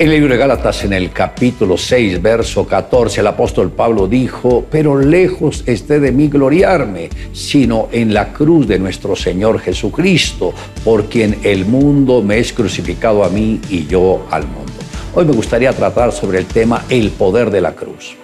En el libro de Gálatas, en el capítulo 6, verso 14, el apóstol Pablo dijo, pero lejos esté de mí gloriarme, sino en la cruz de nuestro Señor Jesucristo, por quien el mundo me es crucificado a mí y yo al mundo. Hoy me gustaría tratar sobre el tema el poder de la cruz.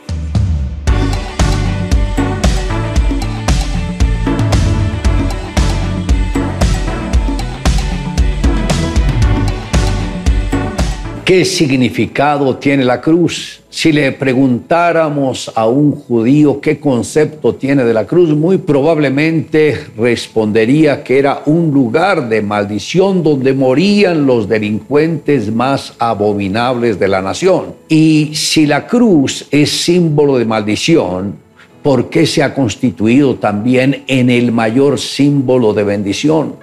¿Qué significado tiene la cruz? Si le preguntáramos a un judío qué concepto tiene de la cruz, muy probablemente respondería que era un lugar de maldición donde morían los delincuentes más abominables de la nación. Y si la cruz es símbolo de maldición, ¿por qué se ha constituido también en el mayor símbolo de bendición?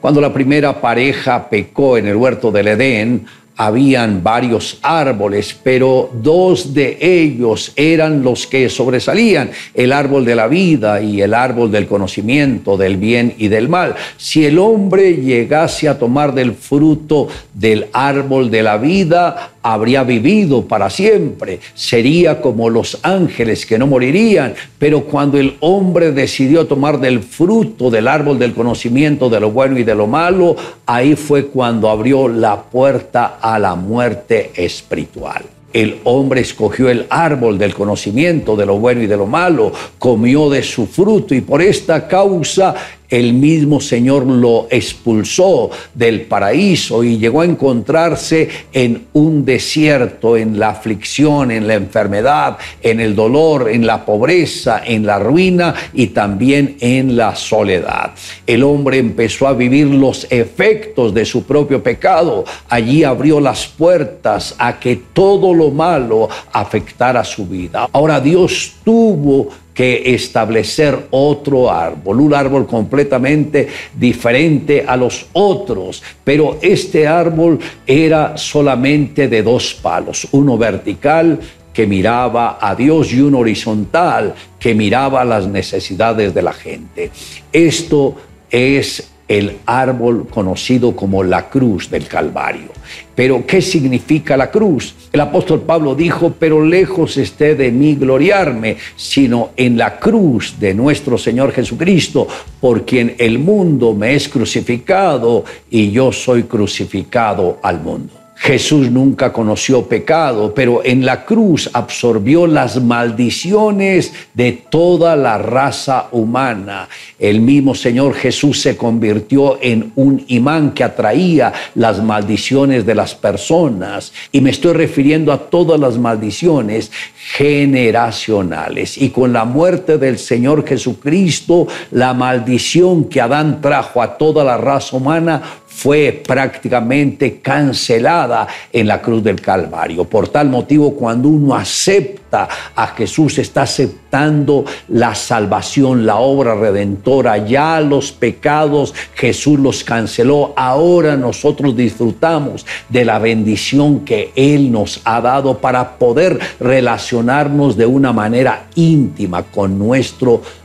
Cuando la primera pareja pecó en el huerto del Edén, habían varios árboles, pero dos de ellos eran los que sobresalían, el árbol de la vida y el árbol del conocimiento del bien y del mal. Si el hombre llegase a tomar del fruto del árbol de la vida, habría vivido para siempre, sería como los ángeles que no morirían, pero cuando el hombre decidió tomar del fruto del árbol del conocimiento de lo bueno y de lo malo, ahí fue cuando abrió la puerta a la muerte espiritual. El hombre escogió el árbol del conocimiento de lo bueno y de lo malo, comió de su fruto y por esta causa el mismo Señor lo expulsó del paraíso y llegó a encontrarse en un desierto, en la aflicción, en la enfermedad, en el dolor, en la pobreza, en la ruina y también en la soledad. El hombre empezó a vivir los efectos de su propio pecado. Allí abrió las puertas a que todo lo malo afectara su vida. Ahora Dios tuvo que establecer otro árbol, un árbol completamente diferente a los otros, pero este árbol era solamente de dos palos, uno vertical que miraba a Dios y uno horizontal que miraba las necesidades de la gente. Esto es el árbol conocido como la cruz del Calvario. Pero, ¿qué significa la cruz? El apóstol Pablo dijo, pero lejos esté de mí gloriarme, sino en la cruz de nuestro Señor Jesucristo, por quien el mundo me es crucificado y yo soy crucificado al mundo. Jesús nunca conoció pecado, pero en la cruz absorbió las maldiciones de toda la raza humana. El mismo Señor Jesús se convirtió en un imán que atraía las maldiciones de las personas. Y me estoy refiriendo a todas las maldiciones generacionales. Y con la muerte del Señor Jesucristo, la maldición que Adán trajo a toda la raza humana fue prácticamente cancelada en la cruz del Calvario. Por tal motivo, cuando uno acepta a Jesús, está aceptando la salvación, la obra redentora. Ya los pecados Jesús los canceló. Ahora nosotros disfrutamos de la bendición que Él nos ha dado para poder relacionarnos de una manera íntima con nuestro Dios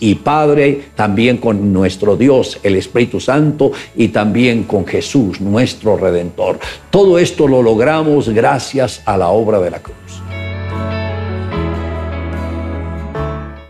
y Padre, también con nuestro Dios, el Espíritu Santo, y también con Jesús, nuestro Redentor. Todo esto lo logramos gracias a la obra de la cruz.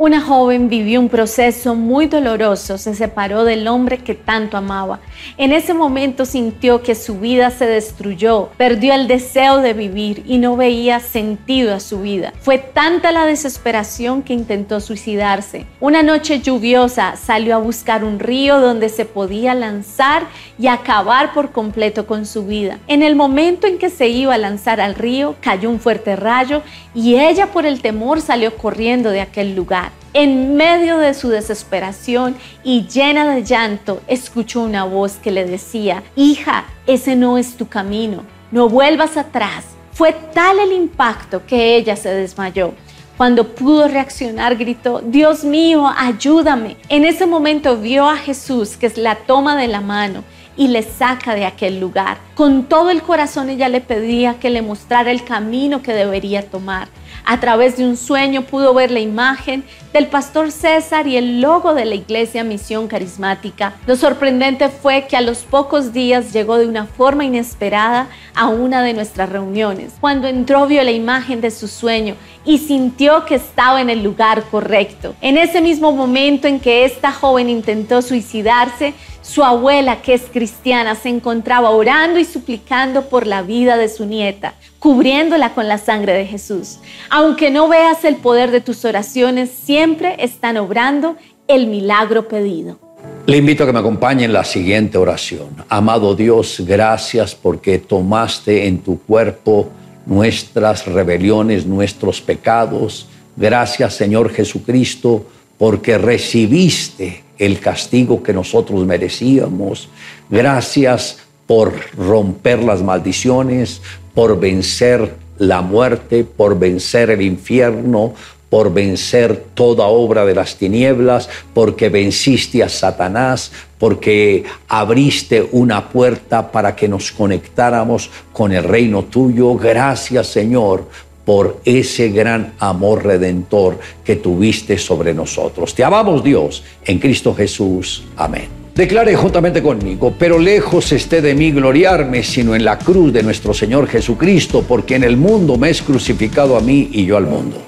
Una joven vivió un proceso muy doloroso, se separó del hombre que tanto amaba. En ese momento sintió que su vida se destruyó, perdió el deseo de vivir y no veía sentido a su vida. Fue tanta la desesperación que intentó suicidarse. Una noche lluviosa salió a buscar un río donde se podía lanzar y acabar por completo con su vida. En el momento en que se iba a lanzar al río, cayó un fuerte rayo y ella por el temor salió corriendo de aquel lugar. En medio de su desesperación y llena de llanto, escuchó una voz que le decía, hija, ese no es tu camino, no vuelvas atrás. Fue tal el impacto que ella se desmayó. Cuando pudo reaccionar, gritó, Dios mío, ayúdame. En ese momento vio a Jesús, que es la toma de la mano, y le saca de aquel lugar. Con todo el corazón ella le pedía que le mostrara el camino que debería tomar. A través de un sueño pudo ver la imagen del pastor César y el logo de la iglesia Misión Carismática. Lo sorprendente fue que a los pocos días llegó de una forma inesperada a una de nuestras reuniones. Cuando entró vio la imagen de su sueño y sintió que estaba en el lugar correcto. En ese mismo momento en que esta joven intentó suicidarse, su abuela, que es cristiana, se encontraba orando y suplicando por la vida de su nieta, cubriéndola con la sangre de Jesús. Aunque no veas el poder de tus oraciones, siempre están obrando el milagro pedido. Le invito a que me acompañe en la siguiente oración. Amado Dios, gracias porque tomaste en tu cuerpo nuestras rebeliones, nuestros pecados. Gracias Señor Jesucristo porque recibiste el castigo que nosotros merecíamos. Gracias por romper las maldiciones, por vencer la muerte, por vencer el infierno, por vencer toda obra de las tinieblas, porque venciste a Satanás, porque abriste una puerta para que nos conectáramos con el reino tuyo. Gracias Señor por ese gran amor redentor que tuviste sobre nosotros. Te amamos Dios en Cristo Jesús. Amén. Declare juntamente conmigo, pero lejos esté de mí gloriarme, sino en la cruz de nuestro Señor Jesucristo, porque en el mundo me es crucificado a mí y yo al mundo.